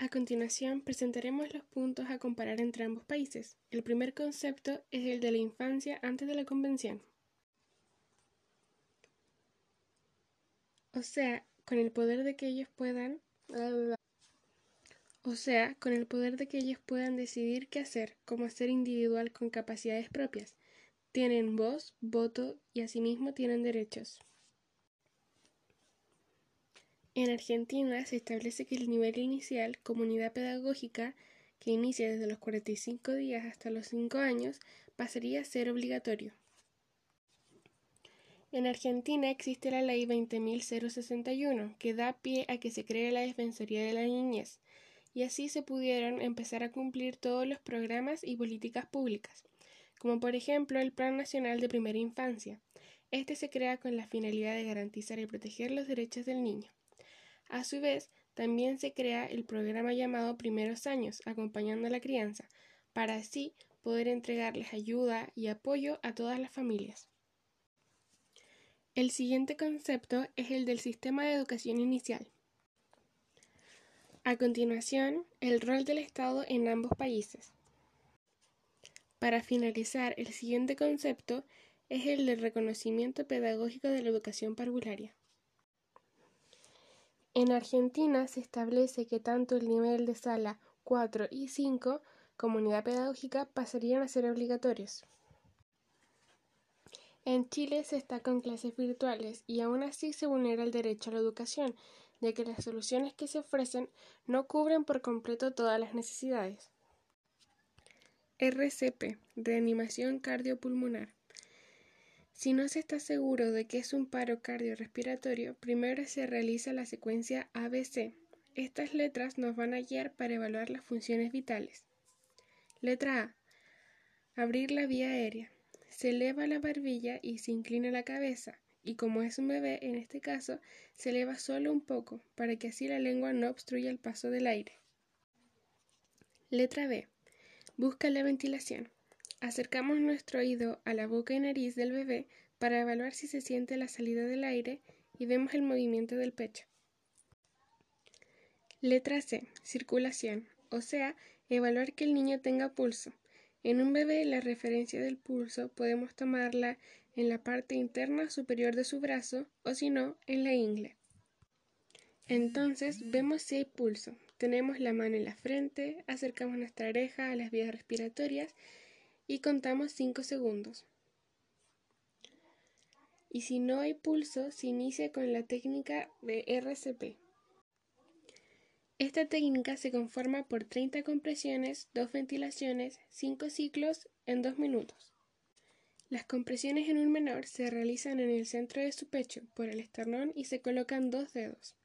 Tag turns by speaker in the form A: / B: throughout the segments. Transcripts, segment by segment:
A: A continuación, presentaremos los puntos a comparar entre ambos países. El primer concepto es el de la infancia antes de la convención. O sea, con el poder de que ellos puedan o sea, con el poder de que ellos puedan decidir qué hacer, como ser individual con capacidades propias. Tienen voz, voto y asimismo tienen derechos. En Argentina se establece que el nivel inicial, comunidad pedagógica, que inicia desde los 45 días hasta los 5 años, pasaría a ser obligatorio. En Argentina existe la Ley 20.061, que da pie a que se cree la Defensoría de la Niñez, y así se pudieron empezar a cumplir todos los programas y políticas públicas, como por ejemplo el Plan Nacional de Primera Infancia. Este se crea con la finalidad de garantizar y proteger los derechos del niño. A su vez, también se crea el programa llamado Primeros Años, acompañando a la crianza, para así poder entregarles ayuda y apoyo a todas las familias. El siguiente concepto es el del sistema de educación inicial. A continuación, el rol del Estado en ambos países. Para finalizar, el siguiente concepto es el del reconocimiento pedagógico de la educación parvularia. En Argentina se establece que tanto el nivel de sala 4 y 5 como unidad pedagógica pasarían a ser obligatorios. En Chile se está con clases virtuales y aún así se vulnera el derecho a la educación, ya que las soluciones que se ofrecen no cubren por completo todas las necesidades. RCP, reanimación cardiopulmonar. Si no se está seguro de que es un paro cardiorrespiratorio, primero se realiza la secuencia ABC. Estas letras nos van a guiar para evaluar las funciones vitales. Letra A. Abrir la vía aérea. Se eleva la barbilla y se inclina la cabeza, y como es un bebé, en este caso, se eleva solo un poco, para que así la lengua no obstruya el paso del aire. Letra B. Busca la ventilación. Acercamos nuestro oído a la boca y nariz del bebé para evaluar si se siente la salida del aire y vemos el movimiento del pecho. Letra C. Circulación, o sea, evaluar que el niño tenga pulso. En un bebé la referencia del pulso podemos tomarla en la parte interna superior de su brazo o si no, en la ingle. Entonces vemos si hay pulso. Tenemos la mano en la frente, acercamos nuestra oreja a las vías respiratorias y contamos 5 segundos. Y si no hay pulso, se inicia con la técnica de RCP. Esta técnica se conforma por 30 compresiones, 2 ventilaciones, 5 ciclos en 2 minutos. Las compresiones en un menor se realizan en el centro de su pecho, por el esternón, y se colocan dos dedos.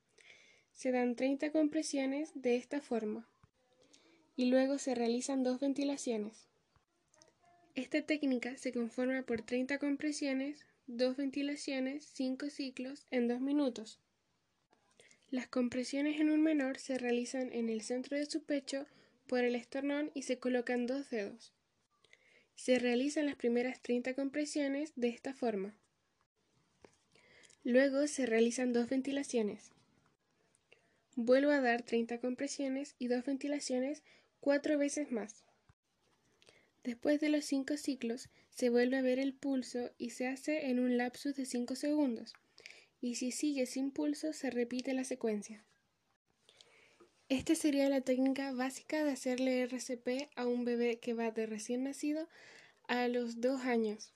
A: Se dan 30 compresiones de esta forma, y luego se realizan dos ventilaciones. Esta técnica se conforma por 30 compresiones, 2 ventilaciones, 5 ciclos en 2 minutos. Las compresiones en un menor se realizan en el centro de su pecho por el esternón y se colocan dos dedos. Se realizan las primeras 30 compresiones de esta forma. Luego se realizan dos ventilaciones. Vuelvo a dar 30 compresiones y dos ventilaciones cuatro veces más. Después de los cinco ciclos, se vuelve a ver el pulso y se hace en un lapsus de 5 segundos. Y si sigue sin pulso, se repite la secuencia. Esta sería la técnica básica de hacerle RCP a un bebé que va de recién nacido a los dos años.